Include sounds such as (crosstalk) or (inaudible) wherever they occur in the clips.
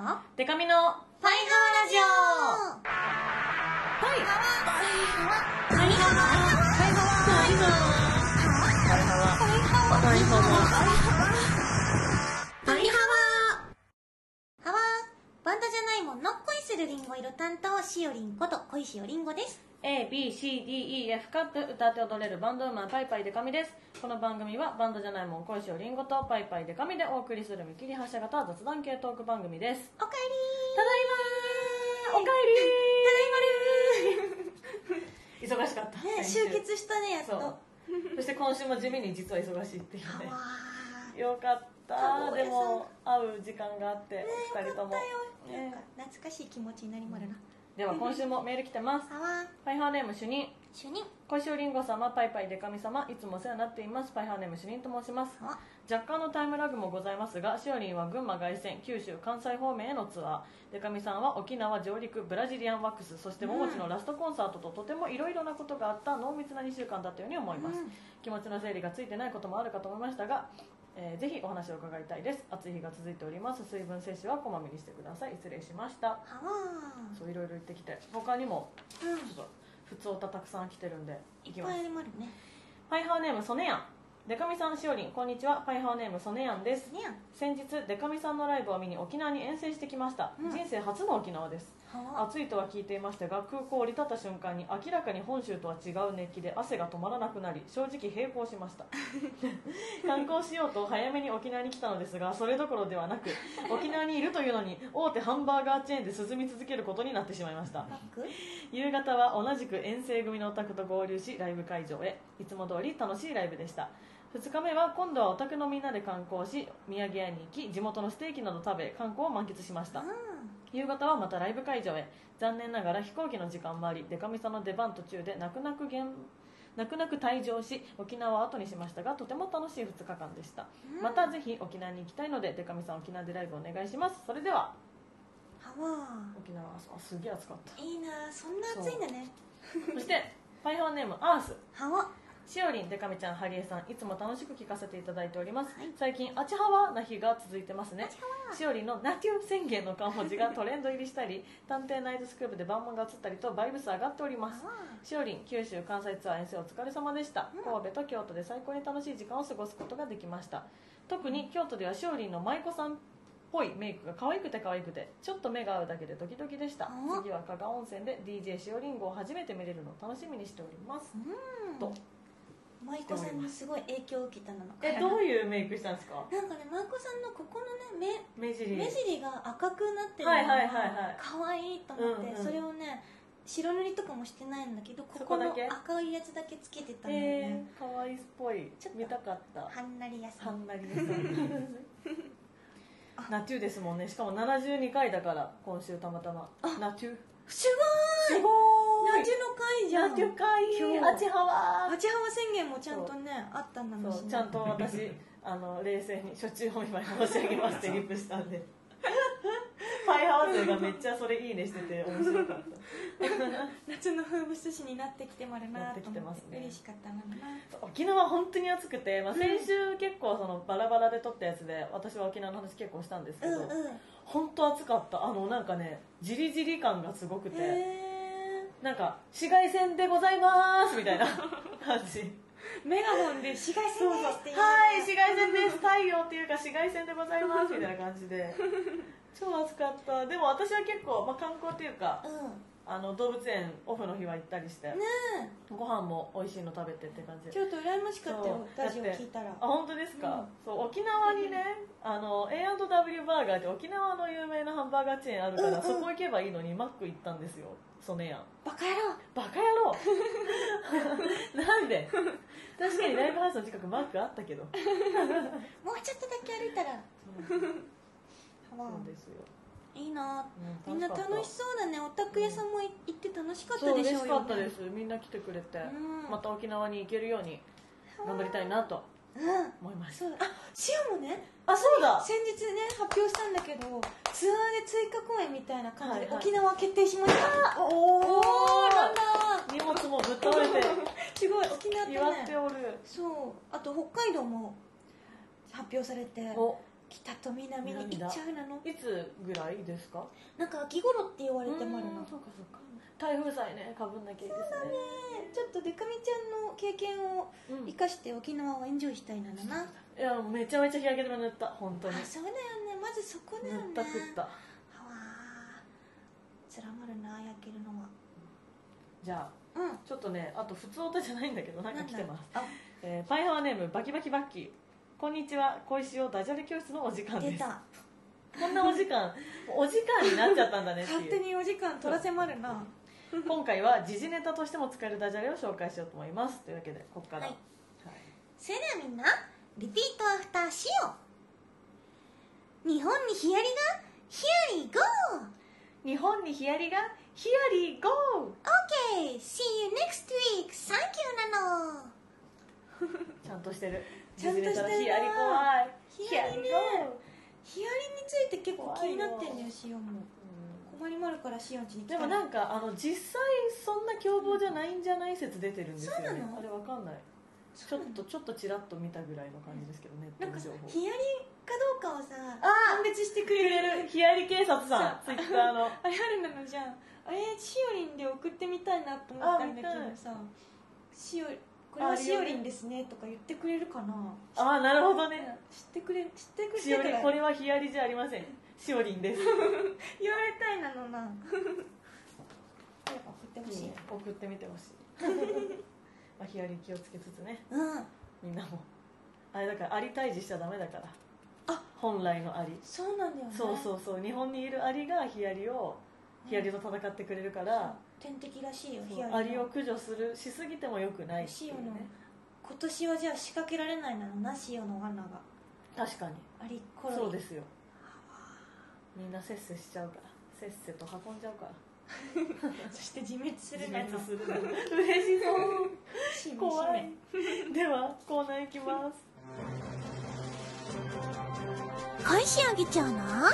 はデカミのはファイハワラジオ。い。ファイハワ。ファイハワ。はいはいファイハワ。はいはいファイハワ。ハワ。バンドじゃないもんの恋するリンゴ色担当しおりんこと恋しおりんごです A, B, C, D, E, F カップ歌って踊れるバンドウーマンパイパイデカミですこの番組はバンドじゃないもん恋しおりんごとパイパイデカミでお送りする見切り発車型雑談系トーク番組です。おかえただいまーおかえりー忙しかった。りね集結したねやっと。そして今週も地味に実は忙しいっていう。ねよかったでも会う時間があって、ね二人とも。よかったよ。ね。なんか懐かしい気持ちになりまるな。では今週もメール来てます。はわパイハーネーム主任主任。小石りんご様パイパイデカミ様いつもお世話になっています。パイハーネーム主任と申します。は若干のタイムラグもございますがしおりんは群馬凱旋九州関西方面へのツアー。デカミさんは沖縄上陸ブラジリアンワックスそしてももちのラストコンサートととてもいろいろなことがあった濃密な2週間だったように思います、うん。気持ちの整理がついてないこともあるかと思いましたが、えーぜひお話を伺いたいです。暑い日が続いております。水分摂取はこまめにしてください。失礼しました。そういろいろ言ってきて。他にもうん。ちょっと普通歌たくさん来てるんでいきます。いっぱいあるね。パイハーネームソネヤン。デカミさんしおりんこんにちは。パイハーネームソネヤンです。先日デカミさんのライブを見に沖縄に遠征してきました、うん。人生初の沖縄です暑いとは聞いていましたが空港を降り立った瞬間に明らかに本州とは違う熱気で汗が止まらなくなり正直並行しました。(laughs) 観光しようと早めに沖縄に来たのですがそれどころではなく沖縄にいるというのに大手ハンバーガーチェーンで涼み続けることになってしまいました。夕方は同じく遠征組のお宅と合流しライブ会場へ。いつも通り楽しいライブでした。2日目は今度はお宅のみんなで観光し土産屋に行き地元のステーキなど食べ観光を満喫しました。う夕方はまたライブ会場へ。残念ながら飛行機の時間もありデカミさんの出番途中で泣く泣く現泣く泣く退場し沖縄を後にしましたがとても楽しい2日間でした、うん。またぜひ沖縄に行きたいのでデカミさん沖縄でライブお願いします。それではんはわ沖縄あすげえ暑かった。いいなそんな暑いんだね。そして (laughs) パイハーネームアース。はわしおりんでかみちゃんハリエさんいつも楽しく聞かせていただいております、はい。最近あちはわな日が続いてますね。しおりんのナテュ宣言の漢文字が (laughs) トレンド入りしたり探偵ナイトスクープでバンマンが映ったりとバイブス上がっております。しおりん九州関西ツアー遠征お疲れ様でした、うん。神戸と京都で最高に楽しい時間を過ごすことができました。特に京都ではしおりんの舞妓さんっぽいメイクが可愛くて可愛くてちょっと目が合うだけでドキドキでした。うん次は加賀温泉で DJ しおりんごを初めて見れるのを楽しみにしております。うん。と舞妓さんにすごい影響を受けたのえどういうメイクしたんですか？なんかね舞妓さんのここのね目尻。目目尻が赤くなってるのはいはいはいはい。可愛いと思って、それをね白塗りとかもしてないんだけどここの赤いやつだけつけてたんだよえね、ー、かわいいっぽい。ちょっと。見たかった。はんなりやさはんなりです (laughs) ナテュですもんね。しかも72回だから今週たまたま。ナテュすごいすごーいナチュの会じゃん今日あちはわあちはわ宣言もちゃんとねあったんだもしそうちゃんと私あの冷静に初中お見舞い申し上げますってリップしたんでパイハワ勢がめっちゃそれいいねしてて面白かった。夏の風物詩になってきてまるななってきてますねて嬉しかったな。沖縄本当に暑くて、まあ、先週結構そのバラバラで撮ったやつで私は沖縄の話結構したんですけど、うんうん。本当暑かった。あのなんかねじりじり感がすごくて、へなんか紫外線でございますみたいな (laughs) 感じ。ーメガホンで紫外線ですって言うねはい紫外線です。太陽っていうか紫外線でございますみたいな感じで。(laughs) 超暑かった。でも私は結構、まあ、観光っていうかうんあの動物園オフの日は行ったりして、ねご飯も美味しいの食べてって感じ。えちょっと羨ましかったよ。そうラジオ聞いたら。あ本当ですか、うん。そう沖縄にねあの A&W バーガーって沖縄の有名なハンバーガーチェーンあるから、うんうん。そこ行けばいいのにマック行ったんですよ。ソネヤンバカ野郎。バカ野郎。(laughs) なんで？確かにライブハウスの近くマックあったけど。(laughs) もうちょっとだけ歩いたら。そう (laughs) ですよ、いいな。うんみんな楽しそうだね。お宅屋さんも行って楽しかったでしょうよそう嬉しかったです。みんな来てくれて、うん。また沖縄に行けるように頑張りたいなとうん。思います。そう。だあシオもねあそうだ。先日ね発表したんだけどツアーで追加公演みたいな感じではいはい。沖縄決定しました。おおーなんだ。荷物もぶっ倒れて。(laughs) すごい沖縄って祝ってねおる。そう。あと北海道も発表されて。お北と南に行っちゃうなの。いつぐらいですか？なんか秋頃って言われてもあるなうんそうかそうか。台風さえねかぶんなきゃいいですね。ね。ちょっとデカミちゃんの経験をうん。生かして沖縄をエンジョイしたいなのな、いやめちゃめちゃ日焼け止め塗った。本当に。あそうだよね。まずそこだよね。塗った食った。はわーつらまるな焼けるのは。じゃあうん。ちょっとねあと普通歌じゃないんだけどなんか来てます。あえーパイハワネームバキバキバッキーこんにちは。小石をダジャレ教室のお時間です。出た。こんなお時間お時間になっちゃったんだねっていう。勝手にお時間取らせまるな。今回は時事ネタとしても使えるダジャレを紹介しようと思います。というわけでここから、はい。はい。それではみんなリピートアフターしよう。日本にヒヤリがヒヤリゴー。日本にヒヤリがヒヤリゴー。OK see you next week サンキューなの。(laughs) ちゃんとしてるちゃんとしてる。なヒヤリ怖い。ヒヤリね。ヒヤリについて結構気になってんだよシオンも。ー困りまるからシオンちにでもなんかあの実際そんな凶暴じゃないんじゃない説出てるんですよね。そうなの？あれわかんない。ちょっとちょっとちらっと見たぐらいの感じですけどネットなんかさヒヤリかどうかをさ判別してくくれれる。るヒヤリ警察さんツイッターの。(laughs) あれあるなのじゃんあれシオリンで送ってみたいなと思ったんだけどさ。シオこれはシオリンですねとか言ってくれるかな。ああなるほどね。知ってくれ知ってくれしおりてたらこれはヒヤリじゃありません。しおりんです。(laughs) 言われたいなのな。送ってほしい。送ってみてほしい。(laughs) まあヒヤリ気をつけつつね。うん。みんなも。あれだからアリ退治しちゃダメだから。あ。本来のアリ。そうなんだよね。そうそうそう。日本にいるアリがヒヤリをヒヤリと戦ってくれるから、天敵らしいよヒアリを駆除するしすぎてもよくないっていうシオのね今年はじゃあ仕掛けられないなのなシオの罠が。確かに。アリコロリそうですよ。みんなせっせしちゃうから。せっせと運んじゃうから。(laughs) そして自滅する自なの滅す嬉しそう。(laughs) しめ怖しい。ではコーナー行きます。め返しあげちゃうなはわ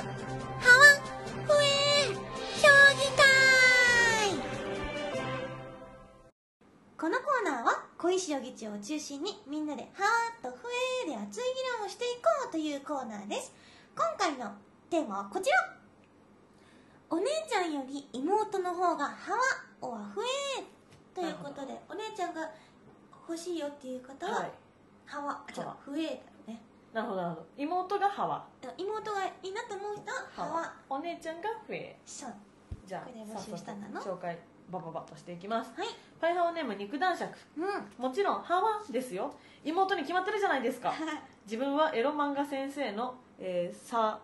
このコーナーは小石尾議長を中心にみんなではーっとふえーで熱い議論をしていこうというコーナーです。今回のテーマはこちら。お姉ちゃんより妹の方がはわおはふえーということでお姉ちゃんが欲しいよっていう方は、はい。はわじゃあふえーだよね。なるほどなるほど。妹がハワ。妹がいいなと思う人ははわお姉ちゃんがフェそう。じゃあこれで募集したんだの紹介バババッとしていきます。はい。パイハワネーム肉男爵。うん。もちろんハワですよ。妹に決まってるじゃないですか。(laughs) 自分はエロ漫画先生の、えー、さ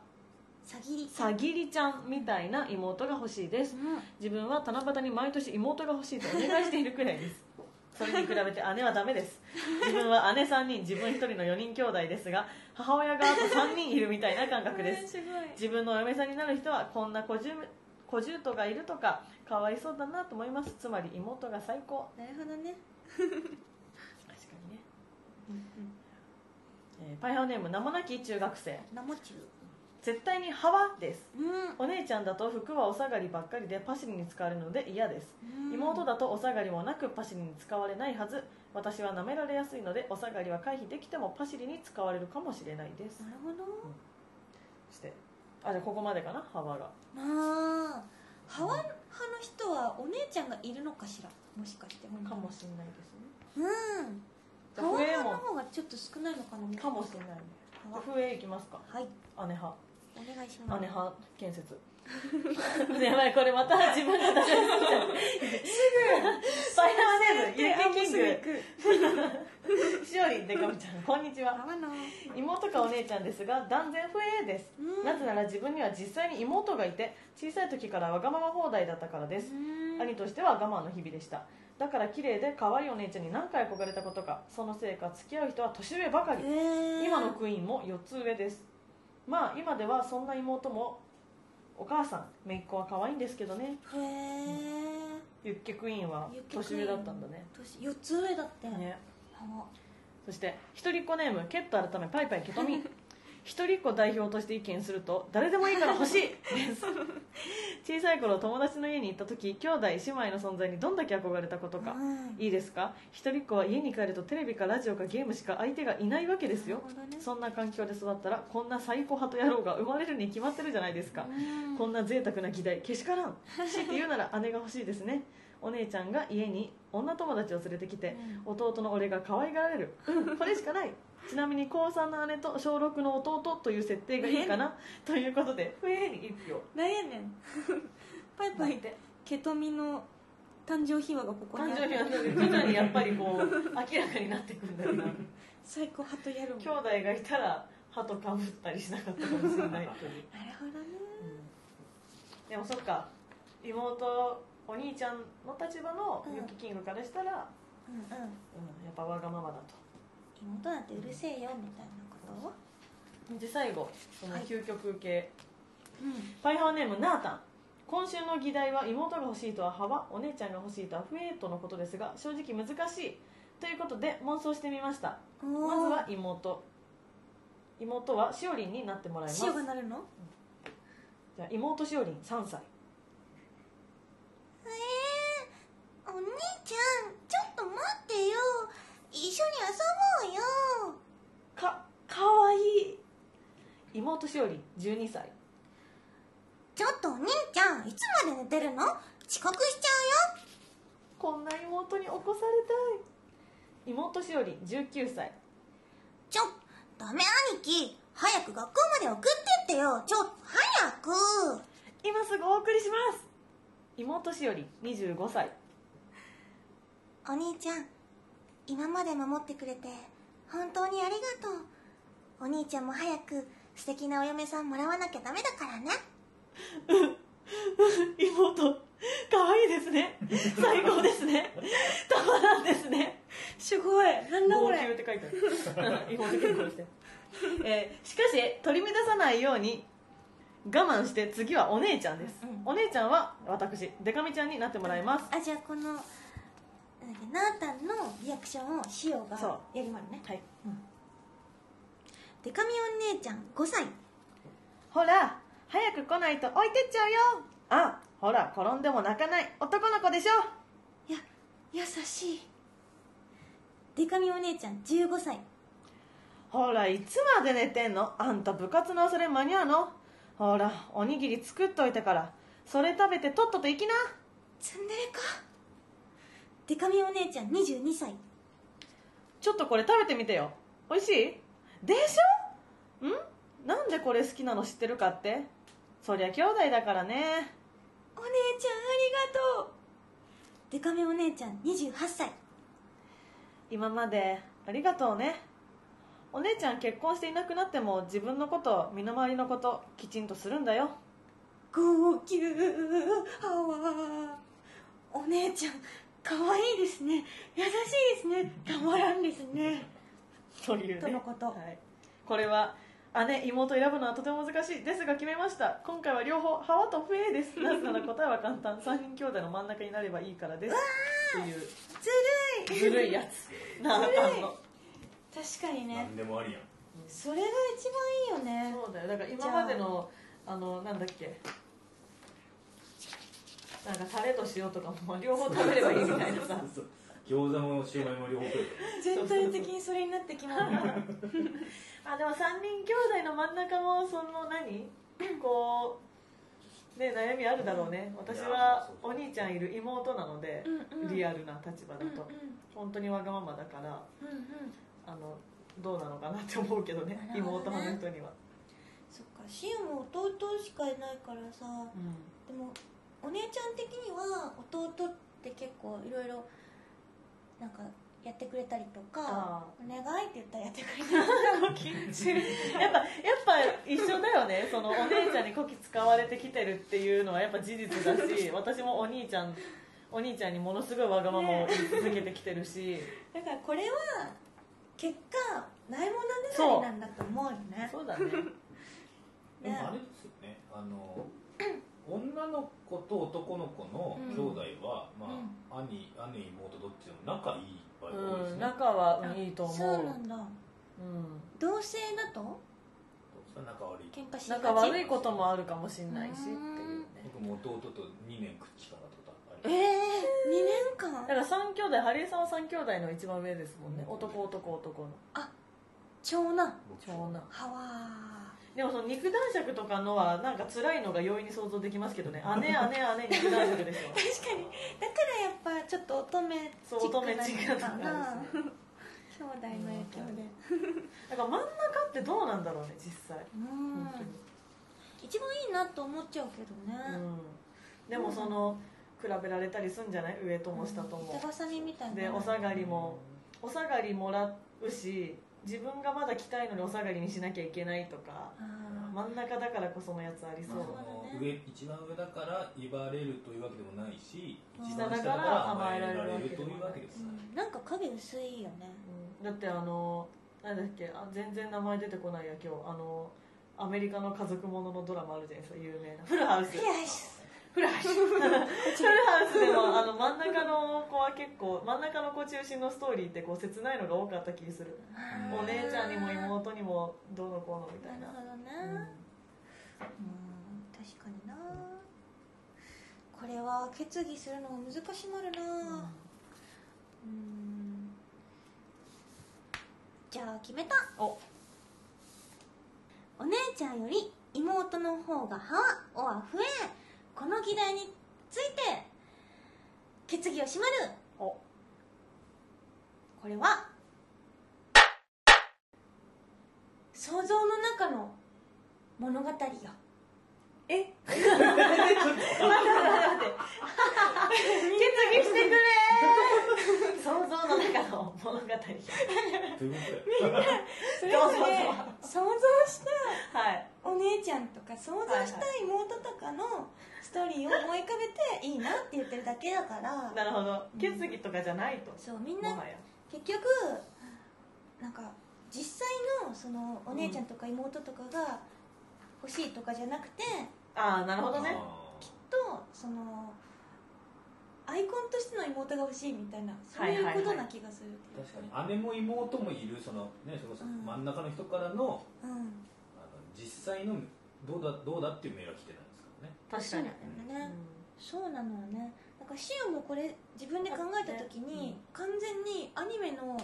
さぎり。さぎりちゃんみたいな妹が欲しいです。うん。自分は七夕に毎年妹が欲しいとお願いしているくらいです。(laughs) それに比べて姉はダメです。自分は姉3人自分1人の4人兄弟ですが母親があと3人いるみたいな感覚です。(laughs) すごい。自分のお嫁さんになる人はこんな小小じゅうとがいるとかかわいそうだなと思います。つまり妹が最高。なるほどね。確かにね、えーパイハーネーム名もなき中学生。ナモチュ絶対にハワです。うん。お姉ちゃんだと服はお下がりばっかりでパシリに使われるので嫌です。うん。妹だとお下がりもなくパシリに使われないはず。私は舐められやすいのでお下がりは回避できてもパシリに使われるかもしれないです。なるほど。そしてあじゃあここまでかな？ハワが。まあハワ派の人はお姉ちゃんがいるのかしら？もしかしてかもしれないですね。うん。ハワ派の方がちょっと少ないのかな？かもしれないね。ハワ。笛いきますか？はい。姉派。お願いします。姉派建設やばいこれまた自分が出せる。すぐ。ファイナーネームゆきキングしおりんでかみちゃん。こんにちは。妹かお姉ちゃんですが断然不栄です。うんなぜなら自分には実際に妹がいて小さい時からわがまま放題だったからです。うん。兄としては我慢の日々でした。だから綺麗で可愛いお姉ちゃんに何回憧れたことかそのせいか付き合う人は年上ばかり。へー。今のクイーンも4つ上です。まあ今ではそんな妹もお母さん姪っ子は可愛いんですけどね。へえユッケクイーンは年上だったんだね。年4つ上だって。ね。そして一人っ子ネームケット改めパイパイケトミ (laughs) 一人っ子代表として意見すると誰でもいいから欲しい。で (laughs) す小さい頃友達の家に行った時兄弟姉妹の存在にどんだけ憧れたことか。うん。いいですか？一人っ子は家に帰るとテレビかラジオかゲームしか相手がいないわけですよ。ね。そんな環境で育ったらこんなサイコ派と野郎が生まれるに決まってるじゃないですか。うん。こんな贅沢な議題けしからん。強いて言うなら (laughs) 姉が欲しいですね。お姉ちゃんが家に女友達を連れてきて弟の俺が可愛がられる。うんこれしかないちなみに高3の姉と小6の弟という設定がいいかな？ということで。不平に一票なんやねん (laughs) パイパイってケトミの誕生秘話がここにあ誕る生日は徐々にやっぱりこう明らかになってくるんだよな。(laughs) 最高派とやるもん。兄弟がいたら歯とかぶったりしなかったかもしれない。なるほどね。うんでもそっか。妹お兄ちゃんの立場のユキキングからしたら、うんうん。うん、やっぱわがままだと妹なんてうるせえよみたいなこと？で最後そのはい究極系、うん。パイハワネームナータン。今週の議題は妹が欲しいとは幅お姉ちゃんが欲しいとは不栄とのことですが正直難しい。ということで妄想してみました。おまずーは妹。妹はしおりんになってもらいます。塩がなるの？じゃあ妹しおりん3歳。えー、お兄ちゃんちょっと待ってよ一緒に遊ぼうよ。かかわい。い妹しおりん12歳。ちょっとお兄ちゃんいつまで寝てるの？遅刻しちゃこんな妹に起こされたい。妹しおりん19歳。うよちょダメ兄貴早く学校まで送ってってよ。ちょ早く。今すぐお送りします。妹しおりん25歳。お兄ちゃん今まで守ってくれて本当にありがとう。お兄ちゃんも早く素敵なお嫁さんもらわなきゃダメだからね。(laughs) 妹可愛いですね。最高ですね。たまらんですね。すごい。なん号泣って書いてある。(laughs) 妹結婚して、えーしかし取り乱さないように我慢して次はお姉ちゃんです、うん。お姉ちゃんは私デカミちゃんになってもらいます。あじゃあこのなんだっけナータンのリアクションをシオがそう。やりまるね。はい。デカミお姉ちゃん5歳。ほら早く来ないと置いてっちゃうよ。あほら転んでも泣かない。男の子でしょ。いや優しい。デカミお姉ちゃん15歳。ほらいつまで寝てんの？あんた部活の朝練間に合うの？ほらおにぎり作っといたからそれ食べてとっとと行きな。ツンデレかデカミお姉ちゃん22歳。ちょっとこれ食べてみてよ。美味しい？でしょ？ん？なんでこれ好きなの知ってるかって？そりゃ兄弟だからね。お姉ちゃんありがとう。デカミお姉ちゃん28歳。今までありがとうね。お姉ちゃん結婚していなくなっても自分のこと身の回りのこときちんとするんだよ。号泣あわお姉ちゃん可愛いですね。優しいですね。たまらんですね。というね。とのこと。はい、これは姉妹選ぶのはとても難しいですが決めました。今回は両方ハワとフエです。なぜなら答えは簡単。3人兄弟の真ん中になればいいからです。っていう。ずるい。ずるいやつ。なあかんの。確かにね。何でもありやん。それが一番いいよね。そうだよ。だから今までのあのなんだっけなんかタレと塩とかもまあ両方食べればいいみたいなさ。そう餃子もシューマイも両方食え全体的にそれになってきますねあでも3人兄弟の真ん中もその何？こうね悩みあるだろうね。私はお兄ちゃんいる妹なのでうんうん。リアルな立場だうんうん。と本当にわがままだからうんうん。あのどうなのかなって思うけどね妹派の人には、そっか。シオも弟しかいないからさ。でもお姉ちゃん的には弟って結構いろいろなんかやってくれたりとかあお願いって言ったらやってくれたり (laughs) やっぱやっぱ一緒だよね。そのお姉ちゃんにこき使われてきてるっていうのはやっぱ事実だし (laughs) 私もお兄ちゃんお兄ちゃんにものすごいわがままを言い続けてきてるし、だからこれは結果ないものねだりなんだと思うよね。そうだね。でもあれですよね。あの女の子と男の子の兄弟は、まあ兄兄妹どっちでも仲いい場合が多いですうん。ね、仲はあいいと思う。そうなんだ。うん。同性だと？仲悪い。喧嘩しがち？仲悪いこともあるかもしれないしっていうね。僕も弟と2年くっちからとかあえりえー、2年間？だから3兄弟ハリエさんは3兄弟の一番上ですもんね。男男男の。長男。僕長男。はわでもその肉男爵とかのはなんか辛いのが容易に想像できますけどね。姉姉姉 (laughs) 肉男爵でしょ確かに。だからやっぱちょっと乙女チックなのかな。そう乙女チックな。兄弟の影響で。だから真ん中ってどうなんだろうね実際。うん。一番いいなと思っちゃうけどね、うん、でもその比べられたりすんじゃない？上とも下とも。手ばさみみたいな。でお下がりもお下がりもらうし自分がまだ着たいのにお下がりにしなきゃいけないとか真ん中だからこそのやつありそう。まあ上一番上だから威張れるというわけでもないし下だから甘えられるというわけですなん。か影薄いよね。うん。だってあのなんだっけあ全然名前出てこないや今日。あのアメリカの家族もののドラマあるじゃないですか。有名な。フルハウスフラッシフルハウスフルハウスでもあの真ん中の子は結構真ん中の子中心のストーリーってこう切ないのが多かった気がする。ュお姉ちゃんにも妹にもどうのこうのみたいな。なるほどね、うん、確かにな。これは決議するのが難しまるな。うん。じゃあ決めた。お。お姉ちゃんより妹の方がはおは増えこの議題について決議をしまる。お。これは想像の中の物語よ。え？(laughs) (laughs) 決議してくれ想像の中の物語。どういうことやそれぞぞれ想像したはいお姉ちゃんとか想像した妹とかのストーリーを思い浮かべていいなって言ってるだけだから。なるほど。決議とかじゃないと。そうみんな結局なんか実際のそのお姉ちゃんとか妹とかが欲しいとかじゃなくて、ああなるほどね。あきっとそのアイコンとしての妹が欲しいみたいなそういうことな気がする、ー確かに。姉も妹もいるそのねそれ真ん中の人からのうん。あの実際のどうだどうだっていうメールは来てないですからね。確かに。そうなんだよね、そうなのよね。だからシオもこれ自分で考えた時に、完全にアニメの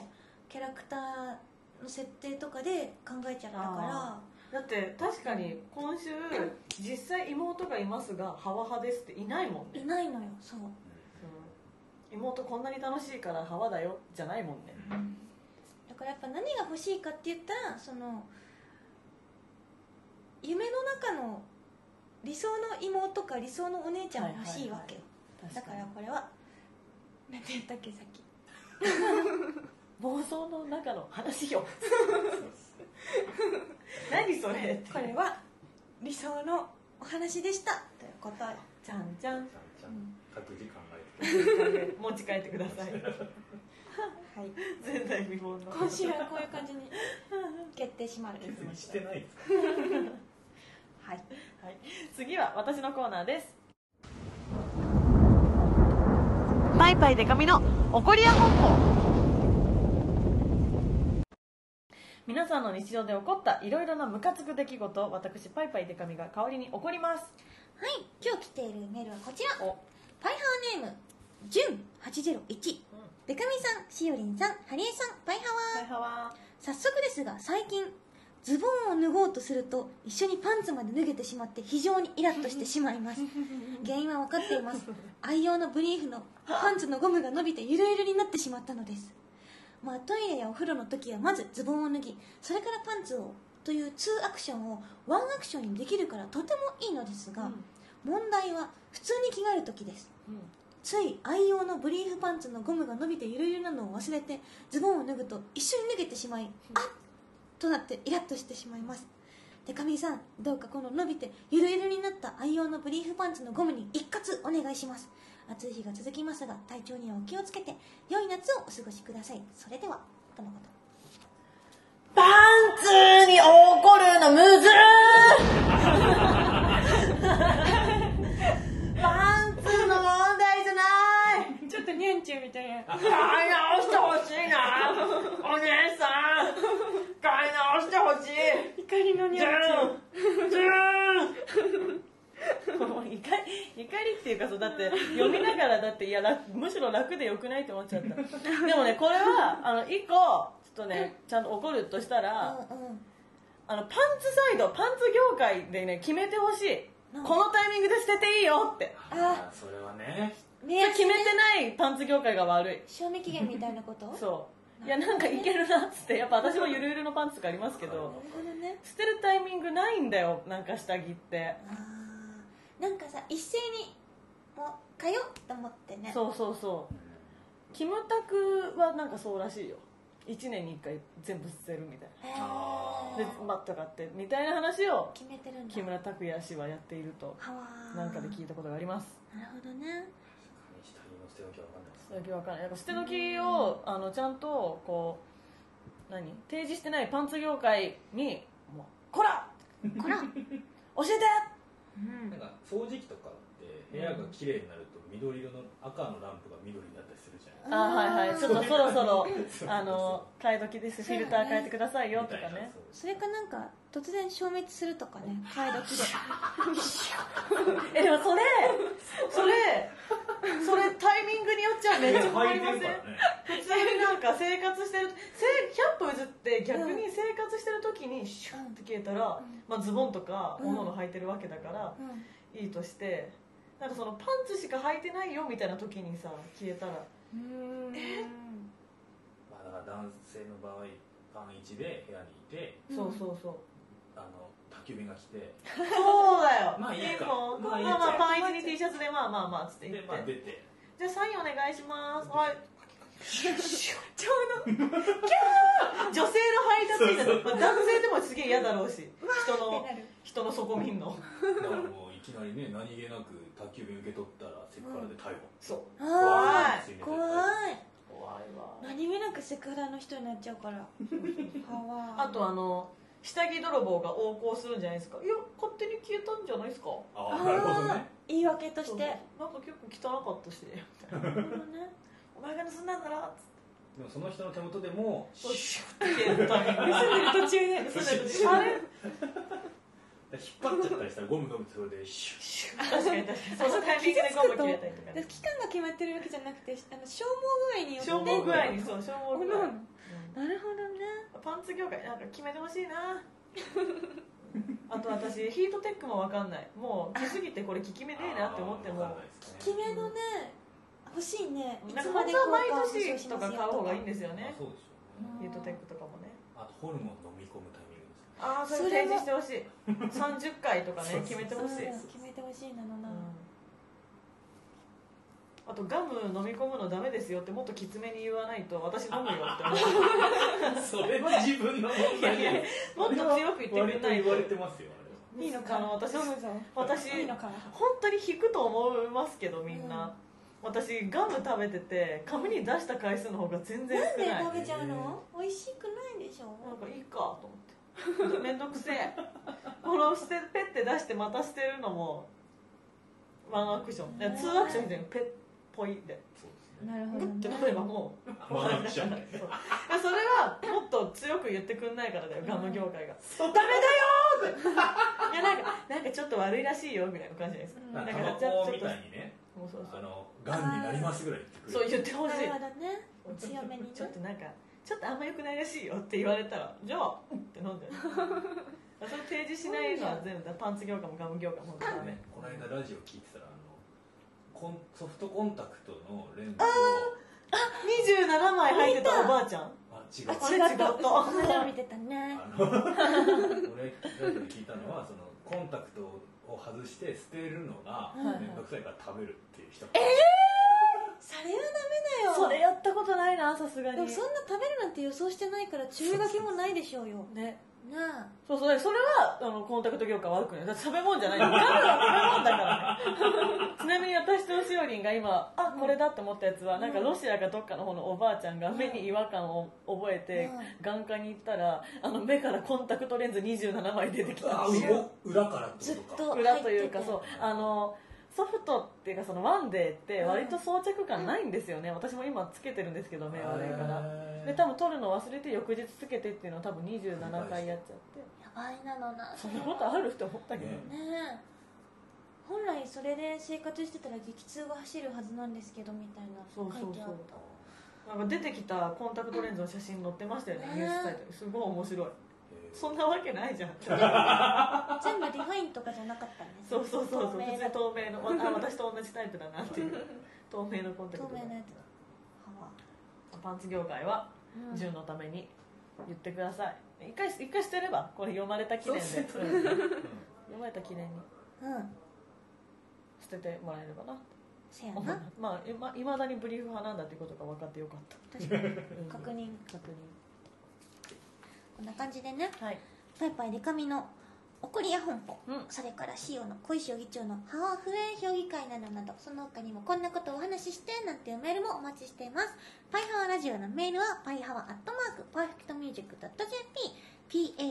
キャラクターの設定とかで考えちゃったから。だって確かに今週実際妹がいますがハワ派ですっていないもんね。いないのよそう、うん妹こんなに楽しいからハワだよじゃないもんね。だからやっぱ何が欲しいかって言ったらその夢の中の理想の妹か理想のお姉ちゃんが欲しいわけ。よ、だからこれは何て言ったっけさっき。(laughs) 妄想の中の話よ。何それって。これは理想のお話でした。ということ。よじゃんじゃん。ちゃんちゃん。各自考えて持ち帰ってください。はい。前代未聞の。今週はこういう感じに決定しまる。決議してないですか？はい。はい、次は私のコーナーです。パイパイデカミの怒りや本舗。皆さんの日常で起こったいろいろなムカつく出来事を私パイパイデカミが代わりに怒ります。はい。今日来ているメールはこちら。お、パイハーネームジュン801ベカミさんしおりんさんハリエさんパイハワー。早速ですが最近ズボンを脱ごうとすると一緒にパンツまで脱げてしまって非常にイラッとしてしまいます。(laughs) 原因は分かっています。愛用のブリーフのパンツのゴムが伸びてゆるゆるになってしまったのです。まあトイレやお風呂の時はまずズボンを脱ぎそれからパンツをという2アクションを1アクションにできるからとてもいいのですが、問題は普通に着替える時ですつい愛用のブリーフパンツのゴムが伸びてゆるゆるなのを忘れてズボンを脱ぐと一緒に脱げてしまいあっとなってイラッとしてしまいます。でかみさんどうかこの伸びてゆるゆるになった愛用のブリーフパンツのゴムに一括お願いします。暑い日が続きますが体調にはお気をつけて良い夏をお過ごしください。それではとのこと。パンツに怒るのむずパンツの問題じゃないちょっとニャンチューみたいな。買い直してほしいな。お姉さん。買い直してほしい。怒りのニジュャンチューーンジューンもう怒り怒りっていうかそうだって読みながらだっていや楽むしろ楽でよくないと思っちゃった。でもねこれはあの一個ちょっとねちゃんと怒るとしたら、うんうん。あのパンツサイドパンツ業界でね決めてほしい。うんこのタイミングで捨てていいよって。あーそれはねそれ決めてないパンツ業界が悪い。賞味期限みたいなこと？(laughs) そう。いやなんかいけるなっつってやっぱ私もゆるゆるのパンツとかありますけなるどほどね。捨てるタイミングないんだよなんか下着って。なんかさ一斉にもう通うと思ってね。そうそうそう。キムタクはなんかそうらしいよ。1年に1回全部捨てるみたいな。でー。マット買ってみたいな話を決めてるんだ。木村拓哉氏はやっているとなんかで聞いたことがあります。なるほどね捨て時は分かんないです捨て時わかんない。やっぱ捨て時をあのちゃんとこう何提示してないパンツ業界にもうこらこら教えてうんなんか掃除機とかって部屋が綺麗になると緑色の赤のランプが緑になったりするじゃあはいはい。ちょっとそろそろ (laughs) あの替え時です。フィルター変えてくださいよとかね。それかなんか突然消滅するとかね。(laughs) 替え時でえでもそれそれそれタイミングによっちゃめっちゃ困りません？ね。普通になんか生活してるせ100歩譲って逆に生活してる時にシュッて消えたら、まあ、ズボンとかうん。おのの履いてるわけだからうん。いいとしてなんかそのパンツしか履いてないよみたいな時にさ消えたら。うん。まあだから男性の場合パン1で部屋にいてうんそうそうそう。あの宅急便が来て。そうだよ。まあいいか。でもまあいいかまあまあパン1に T シャツでまあまあまあつって言でって、まあ出て。じゃあサインお願いします。はい。(laughs) ちょうどキャー。女性の配達員だと、まあ男性でもすげえ嫌だろうし。人の (laughs) 人の底見んの。だからもういきなりね何気なく宅急便受け取ったらセクハラで逮捕、そう。あ怖い。ー怖い。怖いわ。何気なくセクハラの人になっちゃうから。(laughs) あとあの下着泥棒が横行するんじゃないですか？いや勝手に消えたんじゃないですか？ああなるほどね。言い訳としそうてなんか結構汚かったし。みたいなね。お前が盗んだんだろっつって。でもその人の手元でもシュッて消えるタイミング盗んでる途中で。盗んでる途中あれ？引っ張っちゃったりしたらゴム飲むそれでシュッ。確かに確かに。そのタイミングでゴム切れたりとかね。で期間が決まってるわけじゃなくてあの消耗具合によって。消耗具合にそう消耗具合、なるほどね。パンツ業界なんか決めてほしいな。(laughs) あと私ヒートテックも分かんない。もう着すぎてこれ効き目ねえなって思っても。あーわかんないですね。決めのね欲しいね。いなんつまで毎年とか買う方がいいんですよね。あそうでしょうね。ヒートテックとかもね。あとホルモン飲み込むタイミングですね。ああそれ提示してほしい。30回とかね決めてほしい、うん決めてほしいなのな、うんあとガム飲み込むのダメですよってもっときつめに言わないと私飲むよって思う。(laughs) それは自分の問題でもっと強く言ってくれない言われてますよ。あれはいいのかあの私私いいのかな本当に引くと思いますけどみんな、私ガム食べてて紙に出した回数の方が全然なんで少ない食べちゃうの？美味しくないでしょ。なんかいいかと思って。めんどくせえこの捨てペッて出してまた捨てるのもワンアクション。いやツーアクションみたいにペッポイでそうですね。なるほどグッてね飲めばもう。ワンアクションそう。いやそれはもっと強く言ってくんないからだよガム業界が「ダメだよ!」って。いやなんかなんかちょっと悪いらしいよみたいな感じじゃないですか、うん。なんかだからじゃあちょっとたいにね。もうそうそう。あのガンになりますぐらい言ってくれる。そう言ってほしないるほどね。ちょっと強めにね。ちょっとなんかちょっとあんま良くないらしいよって言われたらじゃあうんって飲んで。る (laughs) それ提示しないのは全部だパンツ業界もガム業界もダメ。ねこの間ラジオ聞いてたらコンソフトコンタクトのレンズを27枚入ってたおばあちゃん。あ違う。ああれ違った。違ったこの間見てたね。あの (laughs) 俺ラジオで聞いたのはそのコンタクトを外して捨てるのがうん面倒くさいから食べるっていう人。それはダメだよ。それやったことないなさすがに。でもそんな食べるなんて予想してないから注意書きもないでしょうよ。ねなあそうそうそれはあのコンタクト業界悪くない。だって食べ物じゃない。食べ物だからね。(laughs) ちなみに私としおりんが今あこれだって思ったやつはなんかロシアかどっかの方のおばあちゃんが目に違和感を覚えてうん。眼科に行ったらあの目からコンタクトレンズ27枚出てきたあんですよ。う裏からってずっことかと裏というかそう。あのソフトっていうかそのワンデーって割と装着感ないんですよね、私も今つけてるんですけど目悪いから。で多分取るの忘れて翌日つけてっていうのを多分27回やっちゃって。やばいなのな。そんなことあるって思ったけど、ねねえ。本来それで生活してたら激痛が走るはずなんですけどみたいなそうそう書いてあっそうなんか出てきたコンタクトレンズの写真載ってましたよね、うんニュースサイト。にすごい面白いそんなわけないじゃん。た (laughs) 全部リファインとかじゃなかったんですそうそうそうそう。透明な透明のあ私と同じタイプだなっていう。(laughs) 透明のコンタクト透明なやつパンツ業界はうん。純のために言ってください。一回一回捨てればこれ読まれた記念で。読まれた記念に。うん。捨ててもらえればな。せやな。すまあいま未だにブリーフ派なんだってことが分かってよかった、確かに。うん。確認。確こんな感じでね。認はい。パイパイデカミの送りや本舗。うん。それからシオの小石議長のハワフレ評議会などなど。その他にもこんなことをお話ししてなんていうメールもお待ちしています。パイハワラジオのメールはパイハワアットマークパーフェクトミュージック .jp paihawa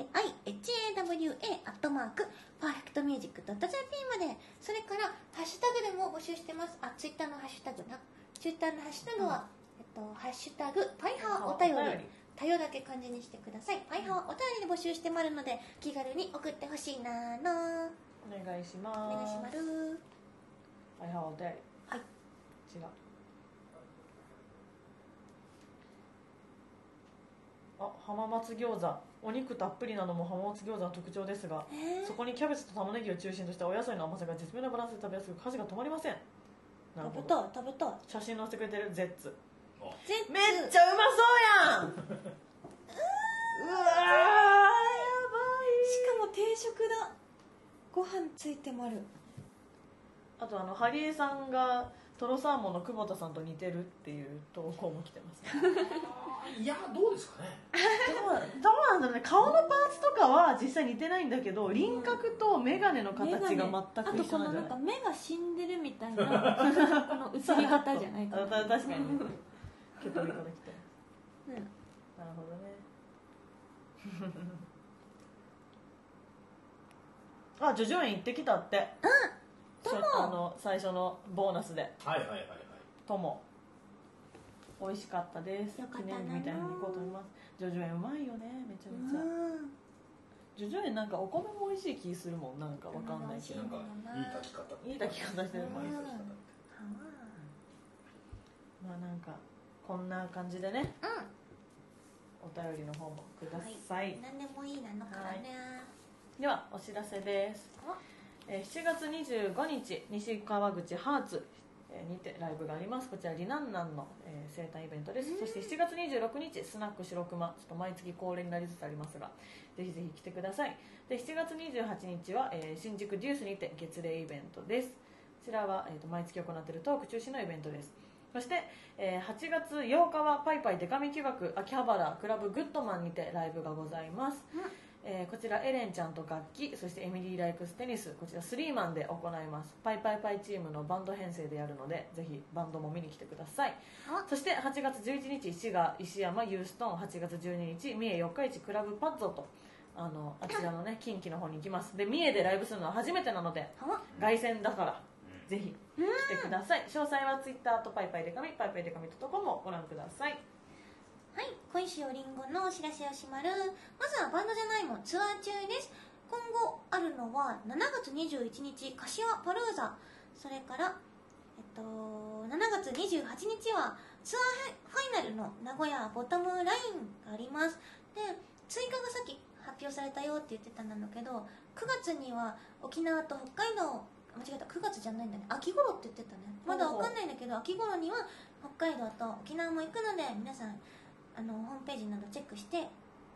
アットマークパーフェクトミュージック .jp まで。それからハッシュタグでも募集してます。あツイッターのハッシュタグな。ツイッターのハッシュタグは、えっと、ハッシュタグパイハワお便り便りだけ漢字にしてください。パイハワお便りで募集してまるので気軽に送ってほしいなの。お願いします。お願いします。はいはいお便りはい。違う。あ浜松餃子。お肉たっぷりなのも浜松餃子の特徴ですがえー。そこにキャベツと玉ねぎを中心としたお野菜の甘さが絶妙なバランスで食べやすく箸が止まりません。なるほど。食べたい食べたい。写真載せてくれてるゼッツめっちゃうまそうやん。うわーやしかも定食だ。ご飯ついてまる。ばいあとあのハリエさんがトロサーモンの久保田さんと似てるっていう投稿も来てます。(laughs) いやどうですかね？どうなんだろうね。顔のパーツとかは実際似てないんだけど輪郭と眼鏡の形が全あくと一緒なんじゃない？このなんか目が死んでるみたいなこの映り方じゃないかな。(laughs) 確かにねケトリコできてうんなるほどね。(laughs) あ叙々苑行ってきたって。トモそうあの最初のボーナスで。はいはいはいはい。とも美味しかったです。よかったな。記念日みたいに行こうと思います。叙々苑うまいよね。めちゃめちゃ。うん。叙々苑なんかお米も美味しい気するもん。なんかわかんないけど。なんかいい炊き方。いい炊き方してる。うまい炊き方まあなんかこんな感じでねうお便りの方もください、ん何でもいいなのからねではお知らせです。お、えー7月25日西川口ハーツえーにてライブがあります。こちらリナンナンの、えー生誕イベントです。そして7月26日スナック白熊ちょっと毎月恒例になりつつありますがぜひぜひ来てください。で7月28日は、えー新宿デュースにて月例イベントです。こちらは、えー、と毎月行っているトーク中心のイベントですそして、えー8月8日はパイパイデカミ企画秋葉原クラブグッドマンにてライブがございます、うん。えーこちらエレンちゃんと楽器そしてエミリー・ライクステニスこちらスリーマンで行います。パイパイパイチームのバンド編成でやるのでぜひバンドも見に来てください。あ。そして8月11日滋賀石山ユーストン8月12日三重四日市クラブパッゾとあのあちらのね近畿の方に行きます。で三重でライブするのは初めてなのでは凱旋だからぜひ来てください。詳細はツイッターとパイパイデカミパイパイデカミととこもご覧ください。はい。小石おりんごのお知らせをしまる。まずはバンドじゃないもんツアー中です。今後あるのは7月21日柏パルーザ。それからえっと7月28日はツアーファイナルの名古屋ボトムラインがあります。で追加がさっき発表されたよって言ってたんだけど9月には沖縄と北海道間違えた。9月じゃないんだね。秋頃って言ってたね。まだわかんないんだけど秋頃には北海道と沖縄も行くので皆さんあのホームページなどチェックして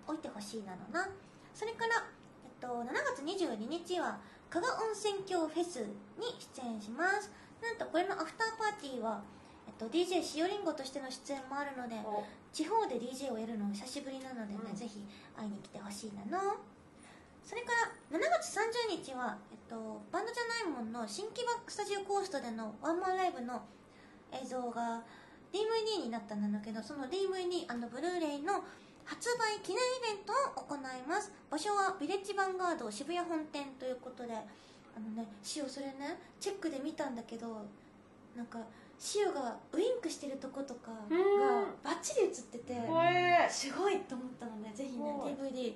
おいてほしいなのな。それから、えっと、7月22日は加賀温泉郷フェスに出演します。なんとこれのアフターパーティーは、えっと、DJ しおりんごとしての出演もあるのでお。地方で DJ をやるの久しぶりなのでね、うん。ぜひ会いに来てほしいなのそれから7月30日は、えっと、バンドじゃないもんの新木バックスタジオコーストでのワンマンライブの映像が DVD になったんだけどその DVD& ブルーレイの発売記念イベントを行います。場所はビレッジヴァンガード渋谷本店ということであのねシオそれねチェックで見たんだけどなんかシオがウインクしてるとことかがうん。バッチリ映っててすごいと思ったのでぜひね DVD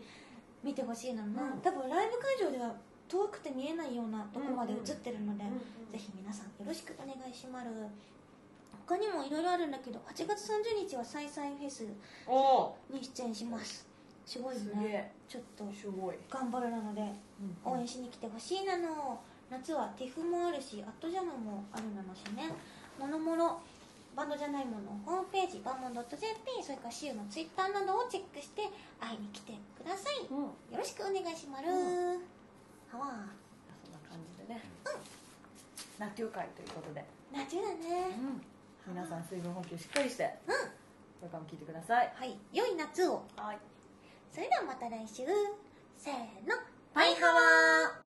見てほしいのな、うん。多分ライブ会場では遠くて見えないようなとこまで映ってるので、うんぜひ皆さんよろしくお願いします。他にもいろいろあるんだけど8月30日はサイサイフェスに出演します。すごいね。え。ちょっとすごい、頑張るなので応援しに来てほしいなの。夏はティフもあるしアットジャムもあるなのしね。もろもろバンドじゃないものホームページバンモン .jp それからシウのツイッターなどをチェックして会いに来てください。ようん。ろしくお願いします、うはわそんな感じでね、ナテュ会ということで、夏だね。皆さん水分補給しっかりして、うん。これからも聞いてください。はい。良い夏を。はい。それではまた来週。せーの。バイハワー